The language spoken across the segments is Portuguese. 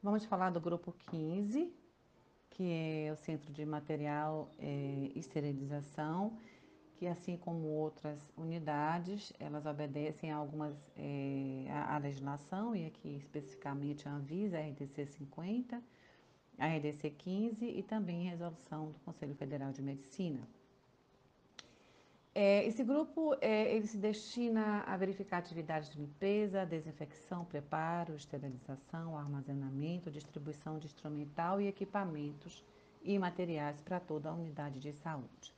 Vamos falar do grupo 15, que é o Centro de Material é, e Esterilização, que assim como outras unidades, elas obedecem a algumas é, a, a, legislação, e aqui especificamente a Anvisa, a RDC 50, a RDC 15 e também a resolução do Conselho Federal de Medicina. É, esse grupo é, ele se destina a verificar atividades de limpeza, desinfecção, preparo, esterilização, armazenamento, distribuição de instrumental e equipamentos e materiais para toda a unidade de saúde.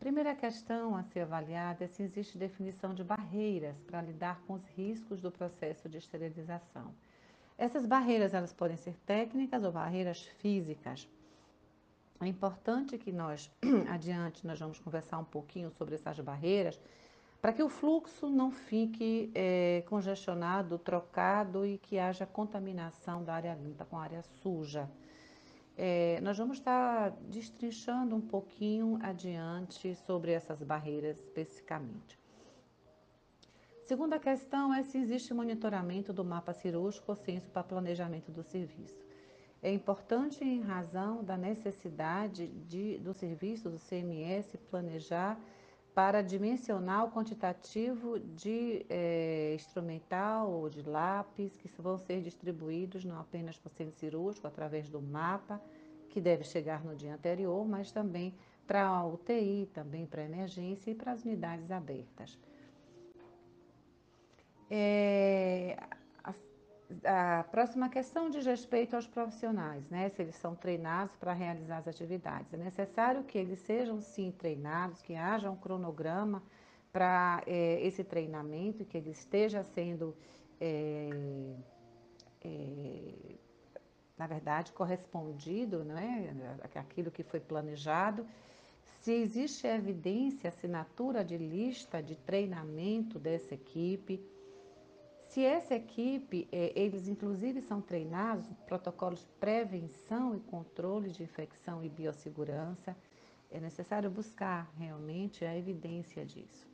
Primeira questão a ser avaliada é se existe definição de barreiras para lidar com os riscos do processo de esterilização. Essas barreiras elas podem ser técnicas ou barreiras físicas. É importante que nós, adiante, nós vamos conversar um pouquinho sobre essas barreiras, para que o fluxo não fique é, congestionado, trocado e que haja contaminação da área limpa com a área suja. É, nós vamos estar destrinchando um pouquinho adiante sobre essas barreiras especificamente. Segunda questão é se existe monitoramento do mapa cirúrgico ou censo para planejamento do serviço é importante em razão da necessidade de, do serviço do CMS planejar para dimensionar o quantitativo de é, instrumental ou de lápis que vão ser distribuídos não apenas para o centro cirúrgico através do mapa, que deve chegar no dia anterior, mas também para a UTI, também para a emergência e para as unidades abertas. É, a próxima questão diz respeito aos profissionais, né? Se eles são treinados para realizar as atividades. É necessário que eles sejam sim treinados, que haja um cronograma para é, esse treinamento, que ele esteja sendo, é, é, na verdade, correspondido, né? Aquilo que foi planejado. Se existe evidência, assinatura de lista de treinamento dessa equipe se essa equipe, é, eles inclusive são treinados protocolos de prevenção e controle de infecção e biossegurança, é necessário buscar realmente a evidência disso.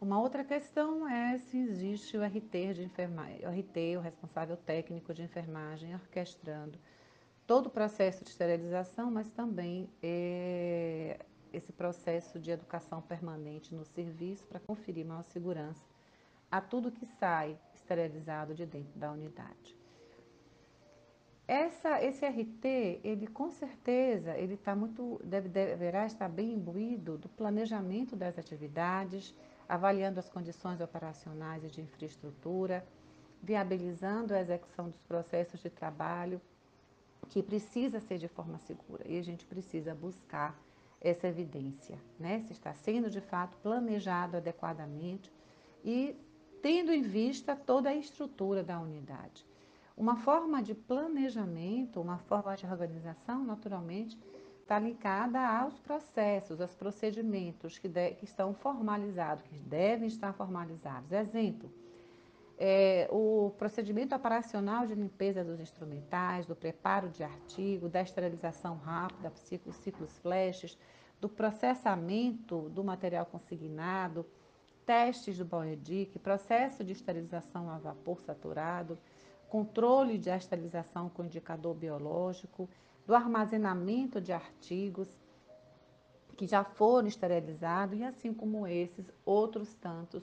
Uma outra questão é se existe o RT de enfermagem, o RT, o responsável técnico de enfermagem, orquestrando todo o processo de esterilização, mas também é, esse processo de educação permanente no serviço para conferir maior segurança a tudo que sai esterilizado de dentro da unidade. Essa, esse RT, ele com certeza, ele está muito, deve, deverá estar bem imbuído do planejamento das atividades, avaliando as condições operacionais e de infraestrutura, viabilizando a execução dos processos de trabalho, que precisa ser de forma segura. E a gente precisa buscar essa evidência, né? Se está sendo de fato planejado adequadamente e tendo em vista toda a estrutura da unidade. Uma forma de planejamento, uma forma de organização, naturalmente, está ligada aos processos, aos procedimentos que, de, que estão formalizados, que devem estar formalizados. Exemplo, é, o procedimento operacional de limpeza dos instrumentais, do preparo de artigo, da esterilização rápida, ciclos, ciclos flashes, do processamento do material consignado, testes do Bioedic, processo de esterilização a vapor saturado, controle de esterilização com indicador biológico, do armazenamento de artigos que já foram esterilizados e assim como esses outros tantos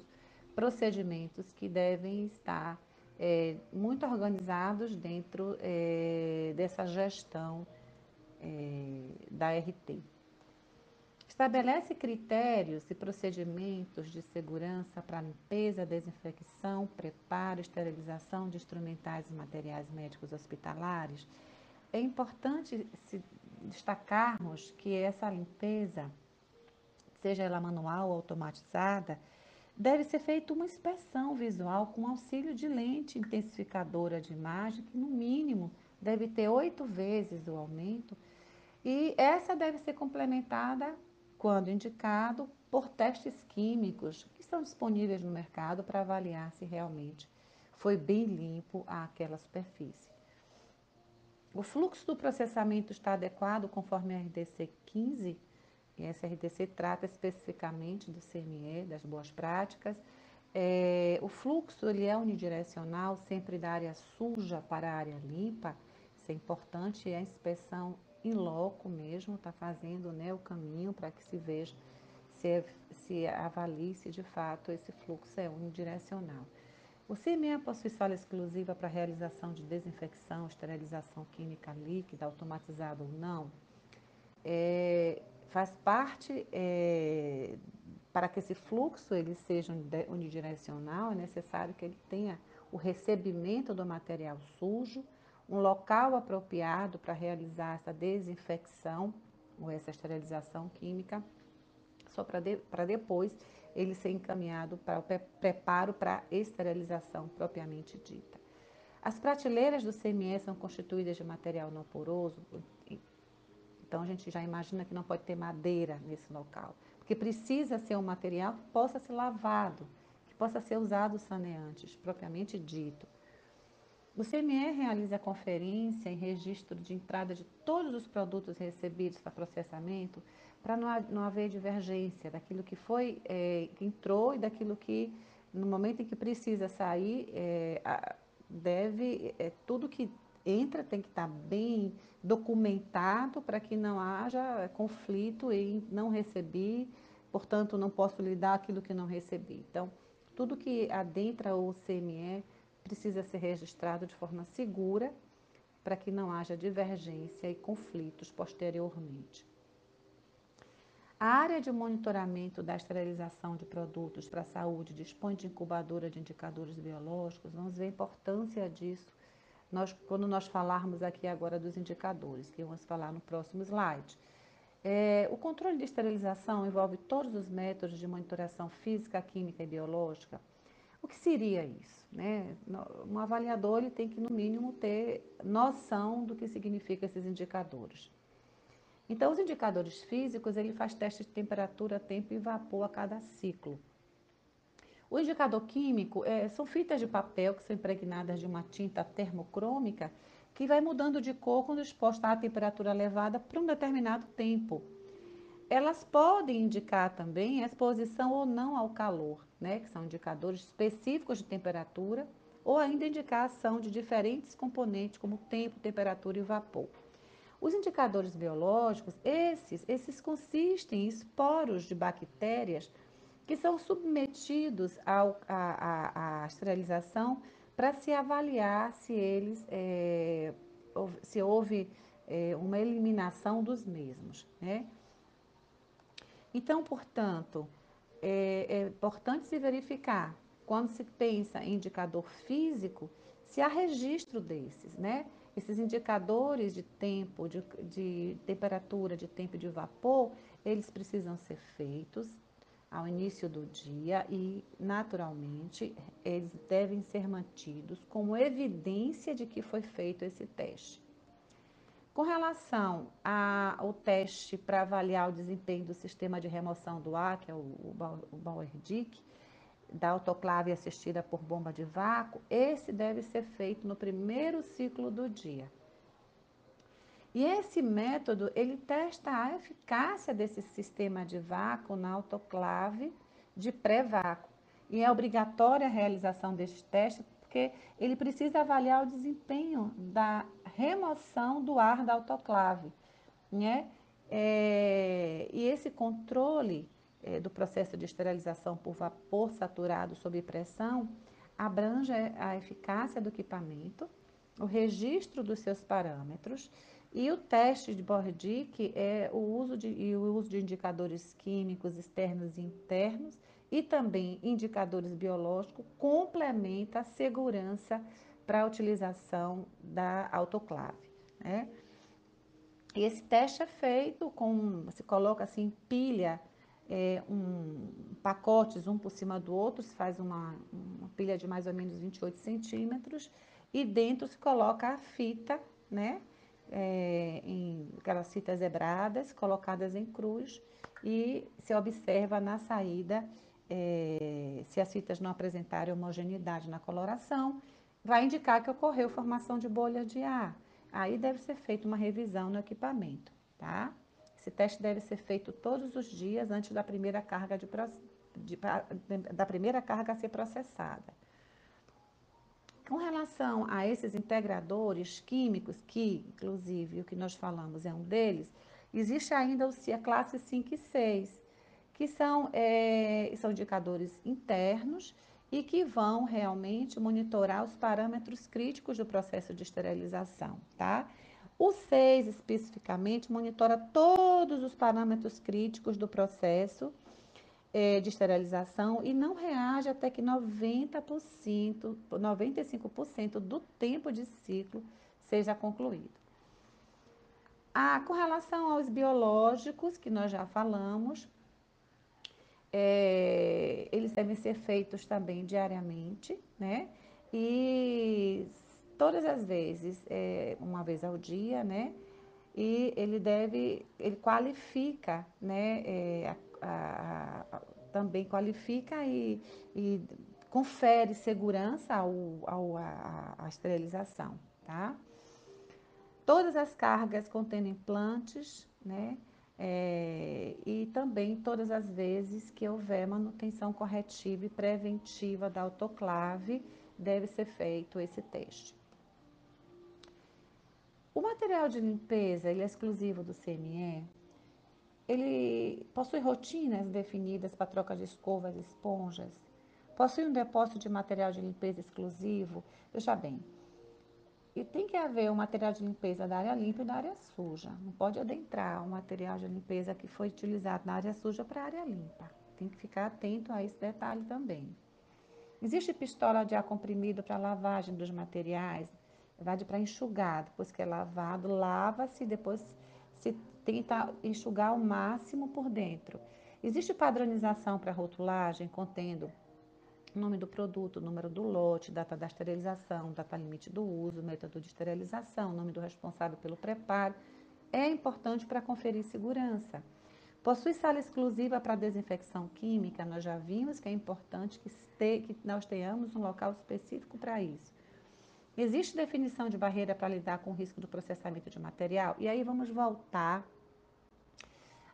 procedimentos que devem estar é, muito organizados dentro é, dessa gestão é, da RT. Estabelece critérios e procedimentos de segurança para limpeza, desinfecção, preparo, esterilização de instrumentais e materiais médicos hospitalares. É importante destacarmos que essa limpeza, seja ela manual ou automatizada, deve ser feita uma inspeção visual com auxílio de lente intensificadora de imagem, que no mínimo deve ter oito vezes o aumento, e essa deve ser complementada quando indicado, por testes químicos que estão disponíveis no mercado para avaliar se realmente foi bem limpo aquela superfície. O fluxo do processamento está adequado conforme a RDC 15, e essa RDC trata especificamente do CME, das boas práticas. É, o, fluxo ele é unidirecional, sempre da área suja para a área limpa. Isso é importante, é a inspeção em loco mesmo, está fazendo né, o caminho para que se veja, se, se avalie se de fato esse fluxo é unidirecional. O CME possui sala exclusiva para realização de desinfecção, esterilização química líquida, automatizada ou não. É, faz parte, é, para que esse fluxo ele seja unidirecional, é necessário que ele tenha o recebimento do material sujo, um local apropriado para realizar essa desinfecção ou essa esterilização química, só para de, depois ele ser encaminhado para o preparo para esterilização propriamente dita. As prateleiras do CME são constituídas de material não poroso, então a gente já imagina que não pode ter madeira nesse local, porque precisa ser um material que possa ser lavado, que possa ser usado saneantes, propriamente dito. O CME realiza conferência em registro de entrada de todos os produtos recebidos para processamento, para não, haver divergência daquilo que foi, é, que entrou e daquilo que, no momento em que precisa sair, é, deve, é, tudo que entra tem que estar bem documentado para que não haja conflito em não receber, portanto, não posso lhe dar aquilo que não recebi. Então, tudo que adentra o CME precisa ser registrado de forma segura para que não haja divergência e conflitos posteriormente. A área de monitoramento da esterilização de produtos para a saúde dispõe de incubadora de indicadores biológicos. Vamos ver a importância disso nós, quando nós falarmos aqui agora dos indicadores, que vamos falar no próximo slide. É, o controle de esterilização envolve todos os métodos de monitoração física, química e biológica o que seria isso? Né? Um avaliador ele tem que, no mínimo, ter noção do que significam esses indicadores. Então, os indicadores físicos, ele faz teste de temperatura, tempo e vapor a cada ciclo. O indicador químico é, são fitas de papel que são impregnadas de uma tinta termocrômica que vai mudando de cor quando exposta à temperatura elevada por um determinado tempo. Elas podem indicar também a exposição ou não ao calor né, que são indicadores específicos de temperatura, ou ainda indicar a ação de diferentes componentes, como tempo, temperatura e vapor. Os indicadores biológicos, esses, esses consistem em esporos de bactérias que são submetidos à esterilização para se avaliar se eles, é, se houve é, uma eliminação dos mesmos. Né? Então, portanto, é, é importante se verificar, quando se pensa em indicador físico, se há registro desses, né? Esses indicadores de tempo, de, de temperatura, de tempo de vapor, eles precisam ser feitos ao início do dia e, naturalmente, eles devem ser mantidos como evidência de que foi feito esse teste. Com relação ao teste para avaliar o desempenho do sistema de remoção do ar, que é o, o Bauer-Dick, da autoclave assistida por bomba de vácuo, esse deve ser feito no primeiro ciclo do dia. E esse método, ele testa a eficácia desse sistema de vácuo na autoclave de pré-vácuo. E é obrigatória a realização deste teste, porque ele precisa avaliar o desempenho da remoção do ar da autoclave. Né? É, e esse controle é, do processo de esterilização por vapor saturado sob pressão abrange a eficácia do equipamento, o registro dos seus parâmetros e o teste de Bordick é o uso de, e o uso de indicadores químicos externos e internos e também indicadores biológicos complementa a segurança para a utilização da autoclave. Né? E esse teste é feito com, se coloca assim, pilha é, um, pacotes um por cima do outro, se faz uma, uma pilha de mais ou menos 28 centímetros e dentro se coloca a fita, né? É, em aquelas fitas zebradas, colocadas em cruz e se observa na saída é, se as fitas não apresentarem homogeneidade na coloração vai indicar que ocorreu formação de bolha de ar. Aí deve ser feita uma revisão no equipamento, tá? Esse teste deve ser feito todos os dias antes da primeira carga, de, de, da primeira carga a ser processada. com relação a esses integradores químicos, que inclusive o que nós falamos é um deles, existe ainda a classe 5 e 6, que são, é, são indicadores internos e que vão realmente monitorar os parâmetros críticos do processo de esterilização, tá? O 6, especificamente, monitora todos os parâmetros críticos do processo é, de esterilização e não reage até que 90%, 95% do tempo de ciclo seja concluído. Ah, com relação aos biológicos, que nós já falamos, é, eles devem ser feitos também diariamente, né? E todas as vezes, é, uma vez ao dia, né? E ele deve, ele qualifica, né? É, a, a, a, também qualifica e, e, confere segurança ao, ao, a esterilização, tá? Todas as cargas contendo implantes, né? É, e também todas as vezes que houver manutenção corretiva e preventiva da autoclave, deve ser feito esse teste. O material de limpeza, ele é exclusivo do CME, ele possui rotinas definidas para troca de escovas e esponjas, possui um depósito de material de limpeza exclusivo. Veja bem, e tem que haver um material de limpeza da área limpa e da área suja. Não pode adentrar o um material de limpeza que foi utilizado na área suja para a área limpa. Tem que ficar atento a esse detalhe também. Existe pistola de ar comprimido para lavagem dos materiais, verdade para enxugar, depois que é lavado, lava-se, depois se tenta enxugar ao máximo por dentro. Existe padronização para rotulagem contendo nome do produto, número do lote, data da esterilização, data limite do uso, método de esterilização, nome do responsável pelo preparo, é importante para conferir segurança. Possui sala exclusiva para desinfecção química, nós já vimos que é importante que, este, que nós tenhamos um local específico para isso. Existe definição de barreira para lidar com o risco do processamento de material? E aí vamos voltar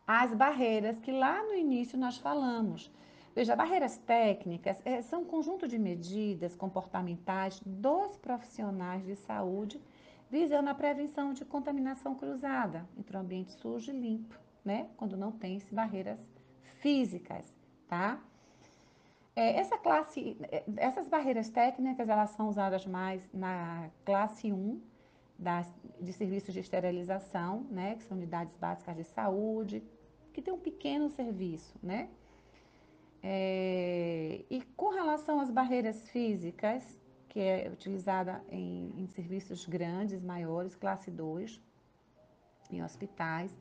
às barreiras que lá no início nós falamos. Veja, barreiras técnicas é, são um conjunto de medidas comportamentais dos profissionais de saúde visando a prevenção de contaminação cruzada entre o ambiente sujo e limpo, né? Quando não tem barreiras físicas, tá? É, essa classe, é, essas barreiras técnicas, elas são usadas mais na classe 1 das, de serviços de esterilização, né? Que são unidades básicas de saúde, que tem um pequeno serviço, né? É, e com relação às barreiras físicas, que é utilizada em, em serviços grandes, maiores, classe 2, em hospitais,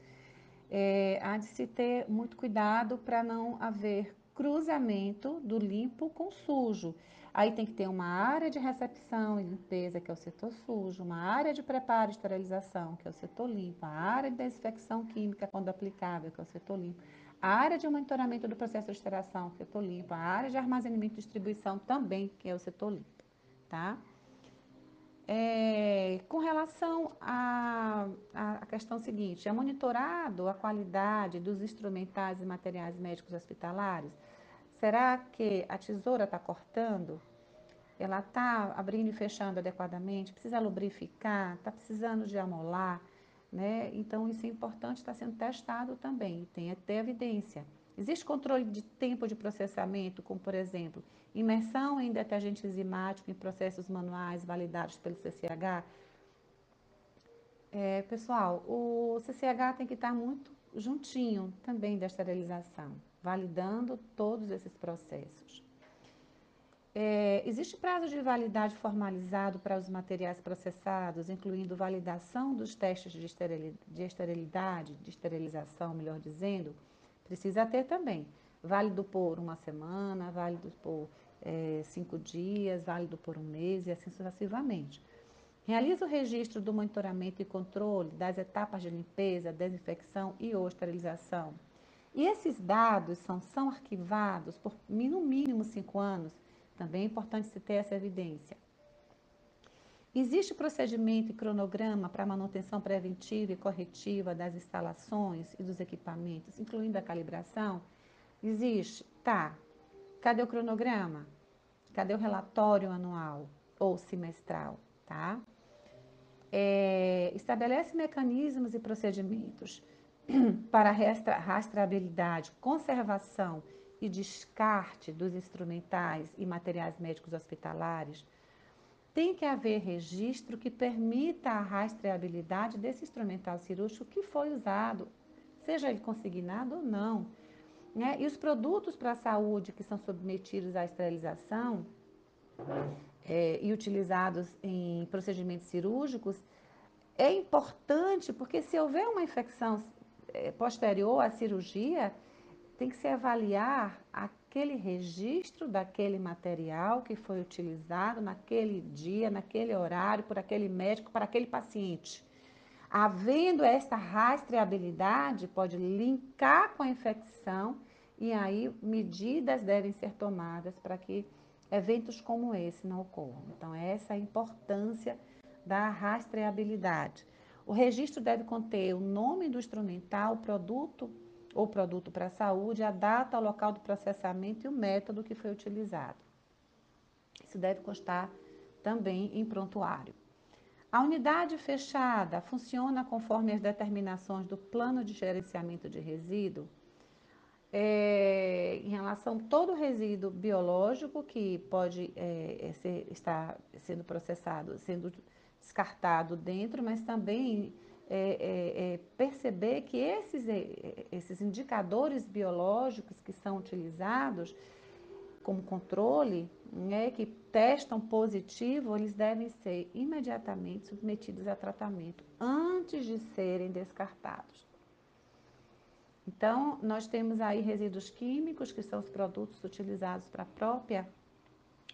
é, há de se ter muito cuidado para não haver cruzamento do limpo com sujo. Aí tem que ter uma área de recepção e limpeza, que é o setor sujo, uma área de preparo e esterilização, que é o setor limpo, a área de desinfecção química, quando aplicável, que é o setor limpo a área de monitoramento do processo de extração, setor limpo, a área de armazenamento e distribuição também, que é o setor limpo, tá? É, com relação à, à questão seguinte, é monitorado a qualidade dos instrumentais e materiais médicos hospitalares? Será que a tesoura está cortando? Ela está abrindo e fechando adequadamente? Precisa lubrificar? Está precisando de amolar? Né? Então, isso é importante, está sendo testado também, tem até evidência. Existe controle de tempo de processamento, como, por exemplo, imersão em detergente enzimático em processos manuais validados pelo CCH? É, pessoal, o CCH tem que estar muito juntinho também da esterilização, validando todos esses processos. É, existe prazo de validade formalizado para os materiais processados, incluindo validação dos testes de esterilidade, de esterilização, melhor dizendo? Precisa ter também. Válido por uma semana, válido por é, cinco dias, válido por um mês e assim sucessivamente. Realiza o registro do monitoramento e controle das etapas de limpeza, desinfecção e ou esterilização. E esses dados são, são arquivados por no mínimo cinco anos também é importante se ter essa evidência. Existe procedimento e cronograma para manutenção preventiva e corretiva das instalações e dos equipamentos, incluindo a calibração? Existe? Tá. Cadê o cronograma? Cadê o relatório anual? ou semestral, tá? É, estabelece mecanismos e procedimentos para rastreabilidade, conservação e descarte dos instrumentais e materiais médicos hospitalares, tem que haver registro que permita a rastreabilidade desse instrumental cirúrgico que foi usado, seja ele consignado ou não. Né? E os produtos para a saúde que são submetidos à esterilização é, e utilizados em procedimentos cirúrgicos, é importante porque se houver uma infecção é, posterior à cirurgia, tem que se avaliar aquele registro daquele material que foi utilizado naquele dia, naquele horário, por aquele médico, para aquele paciente. Havendo esta rastreabilidade, pode linkar com a infecção e aí medidas devem ser tomadas para que eventos como esse não ocorram. Então, essa é a importância da rastreabilidade. O registro deve conter o nome do instrumental, o produto ou produto para a saúde, a data, o local do processamento e o método que foi utilizado. Isso deve constar também em prontuário. A unidade fechada funciona conforme as determinações do plano de gerenciamento de resíduo é, em relação a todo resíduo biológico que pode é, é ser, estar sendo processado, sendo descartado dentro, mas também é, é, é, perceber que esses, é, esses indicadores biológicos que são utilizados como controle, né, que testam positivo, eles devem ser imediatamente submetidos a tratamento antes de serem descartados. Então, nós temos aí resíduos químicos, que são os produtos utilizados para a própria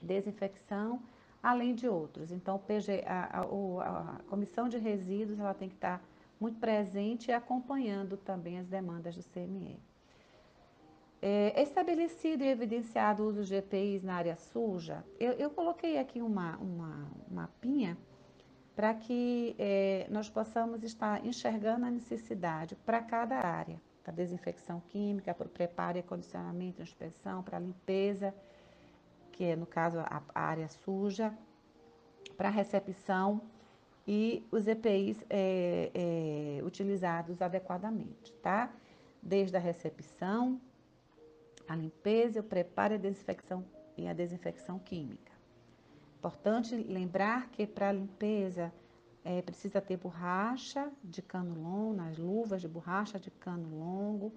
desinfecção, além de outros. Então, PG, a, a, a, Comissão de Resíduos ela tem que estar muito presente e acompanhando também as demandas do CME. É, estabelecido e evidenciado o uso de EPIs na área suja, eu, eu coloquei aqui uma, uma, mapinha para que é, nós possamos estar enxergando a necessidade para cada área, para desinfecção química, para o preparo e acondicionamento, inspeção, para limpeza, que é, no caso, a, a área suja, para recepção e os EPIs é, é, utilizados adequadamente, tá? Desde a recepção, a limpeza, o preparo e a desinfecção, e a desinfecção química. Importante lembrar que para a limpeza é, precisa ter borracha de cano longo, nas luvas de borracha de cano longo.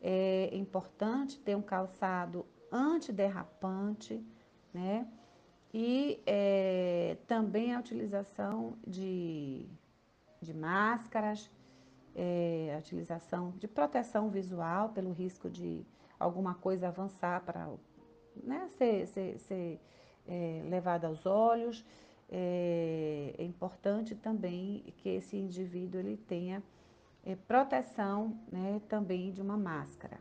É importante ter um calçado antiderrapante, né? E é, também a utilização de, de máscaras, é, a utilização de proteção visual pelo risco de alguma coisa avançar para né, ser, ser, ser é, levada aos olhos. É, é, importante também que esse indivíduo ele tenha é, proteção né, também de uma máscara.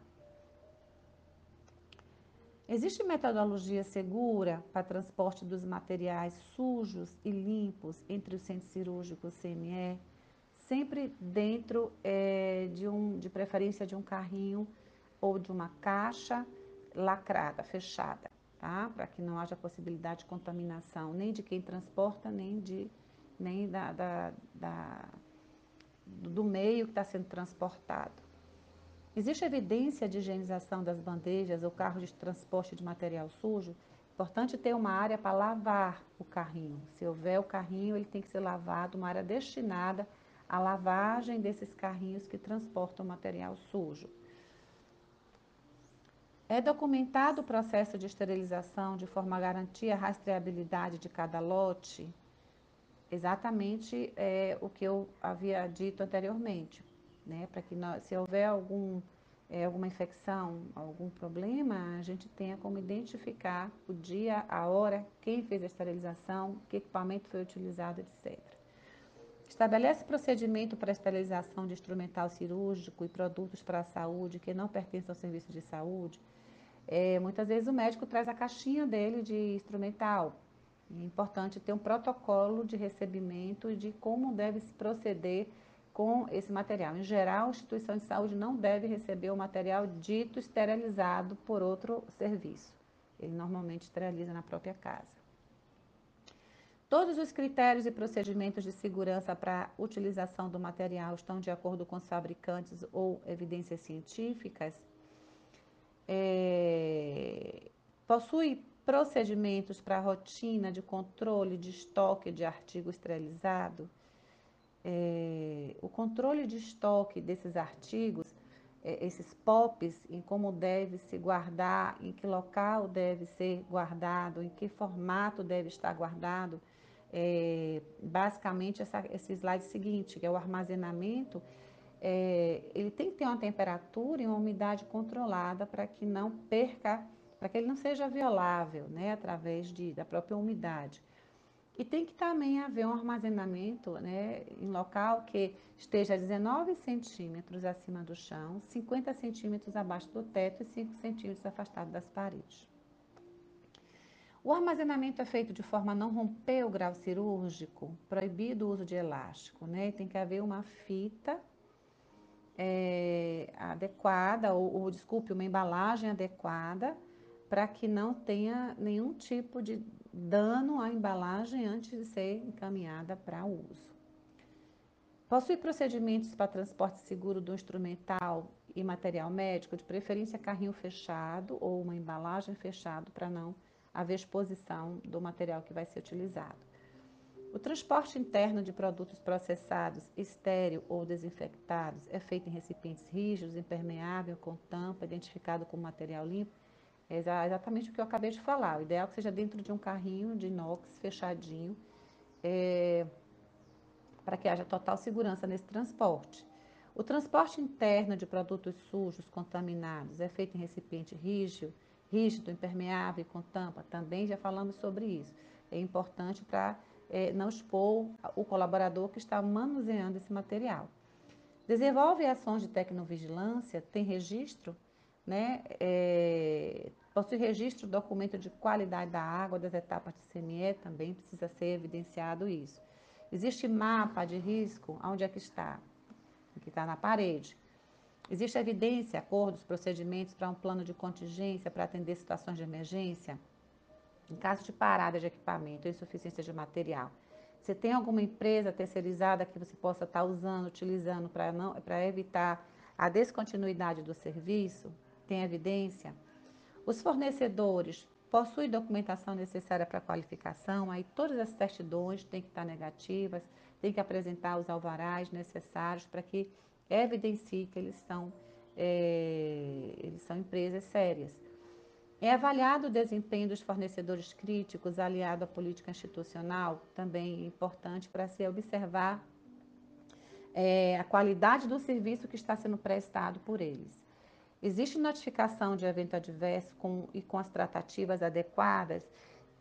Existe metodologia segura para transporte dos materiais sujos e limpos entre os centros cirúrgicos CME? Sempre dentro é, de, um, de preferência de um carrinho ou de uma caixa lacrada, fechada, tá? Para que não haja possibilidade de contaminação nem de quem transporta, nem, de, nem da, da, da do meio que está sendo transportado. Existe evidência de higienização das bandejas ou carros de transporte de material sujo? Importante ter uma área para lavar o carrinho. Se houver o carrinho, ele tem que ser lavado, uma área destinada à lavagem desses carrinhos que transportam material sujo. É documentado o processo de esterilização de forma a garantir a rastreabilidade de cada lote? Exatamente é, o que eu havia dito anteriormente né? Para que nós, se houver algum, é, alguma infecção, algum problema, a gente tenha como identificar o dia, a hora, quem fez a esterilização, que equipamento foi utilizado, etc. Estabelece procedimento para esterilização de instrumental cirúrgico e produtos para a saúde que não pertencem ao serviço de saúde. É, muitas vezes o médico traz a caixinha dele de instrumental. É importante ter um protocolo de recebimento e de como deve se proceder com esse material. Em geral, a instituição de saúde não deve receber o material dito esterilizado por outro serviço. Ele normalmente esteriliza na própria casa. Todos os critérios e procedimentos de segurança para utilização do material estão de acordo com os fabricantes ou evidências científicas. É, possui procedimentos para rotina de controle de estoque de artigo esterilizado. É, o controle de estoque desses artigos, é, esses POPs, em como deve se guardar, em que local deve ser guardado, em que formato deve estar guardado, é, basicamente essa, esse slide seguinte, que é o armazenamento, ele tem que ter uma temperatura e uma umidade controlada para que não perca, para que ele não seja violável, né, através de, da própria umidade. E tem que também haver um armazenamento né, em local que esteja 19 centímetros acima do chão, 50 centímetros abaixo do teto e 5 centímetros afastado das paredes. O armazenamento é feito de forma a não romper o grau cirúrgico, proibido o uso de elástico, né? Tem que haver uma fita é, adequada, ou, ou, desculpe, uma embalagem adequada, para que não tenha nenhum tipo de dano à embalagem antes de ser encaminhada para uso. Possui procedimentos para transporte seguro do instrumental e material médico, de preferência carrinho fechado ou uma embalagem fechado para não haver exposição do material que vai ser utilizado. O transporte interno de produtos processados, estéreo ou desinfectados, é feito em recipientes rígidos, impermeável, com tampa, identificado como material limpo. É exatamente o que eu acabei de falar. O ideal é que seja dentro de um carrinho de inox fechadinho, é, para que haja total segurança nesse transporte. O transporte interno de produtos sujos, contaminados, é feito em recipiente rígido, rígido, impermeável com tampa, também já falamos sobre isso. É importante para é, não expor o colaborador que está manuseando esse material. Desenvolve ações de tecnovigilância, tem registro, né? É, possui registro, documento de qualidade da água, das etapas de CME, também precisa ser evidenciado isso. Existe mapa de risco, onde é que está? Aqui está na parede. Existe evidência, acordos, procedimentos para um plano de contingência para atender situações de emergência? Em caso de parada de equipamento, insuficiência de material. Você tem alguma empresa terceirizada que você possa estar usando, utilizando para evitar a descontinuidade do serviço? Tem evidência? Os fornecedores possuem documentação necessária para qualificação, aí todas as certidões têm que estar negativas, têm que apresentar os alvarás necessários para que evidencie que eles são, é, eles são empresas sérias. É avaliado o desempenho dos fornecedores críticos aliado à política institucional, também importante para se observar é, a qualidade do serviço que está sendo prestado por eles. Existe notificação de evento adverso com, e com as tratativas adequadas?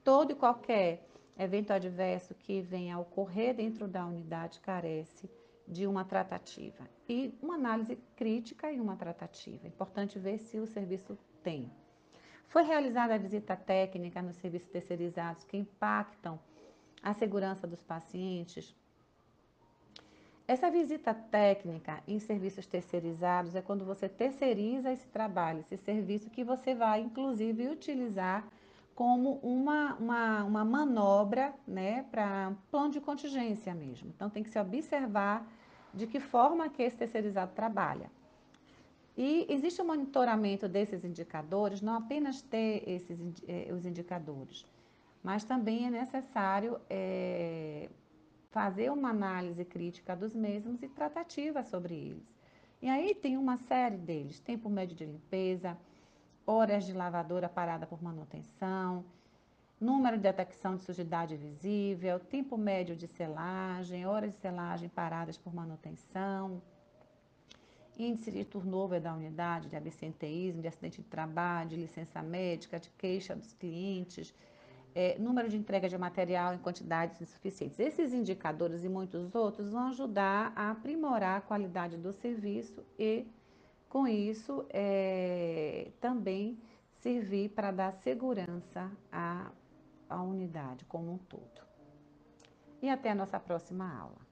Todo e qualquer evento adverso que venha a ocorrer dentro da unidade carece de uma tratativa. E uma análise crítica e uma tratativa. É importante ver se o serviço tem. Foi realizada a visita técnica nos serviços terceirizados que impactam a segurança dos pacientes. Essa visita técnica em serviços terceirizados é quando você terceiriza esse trabalho, esse serviço que você vai, inclusive, utilizar como uma, uma, uma manobra né, para um plano de contingência mesmo. Então, tem que se observar de que forma que esse terceirizado trabalha. E existe um monitoramento desses indicadores, não apenas ter esses, eh, os indicadores, mas também é necessário é, fazer uma análise crítica dos mesmos e tratativa sobre eles. E aí tem uma série deles, tempo médio de limpeza, horas de lavadora parada por manutenção, número de detecção de sujidade visível, tempo médio de selagem, horas de selagem paradas por manutenção, índice de turnover da unidade, de absenteísmo, de acidente de trabalho, de licença médica, de queixa dos clientes, é, número de entrega de material em quantidades insuficientes. Esses indicadores e muitos outros vão ajudar a aprimorar a qualidade do serviço e, com isso, é, também servir para dar segurança à, à unidade como um todo. E até a nossa próxima aula.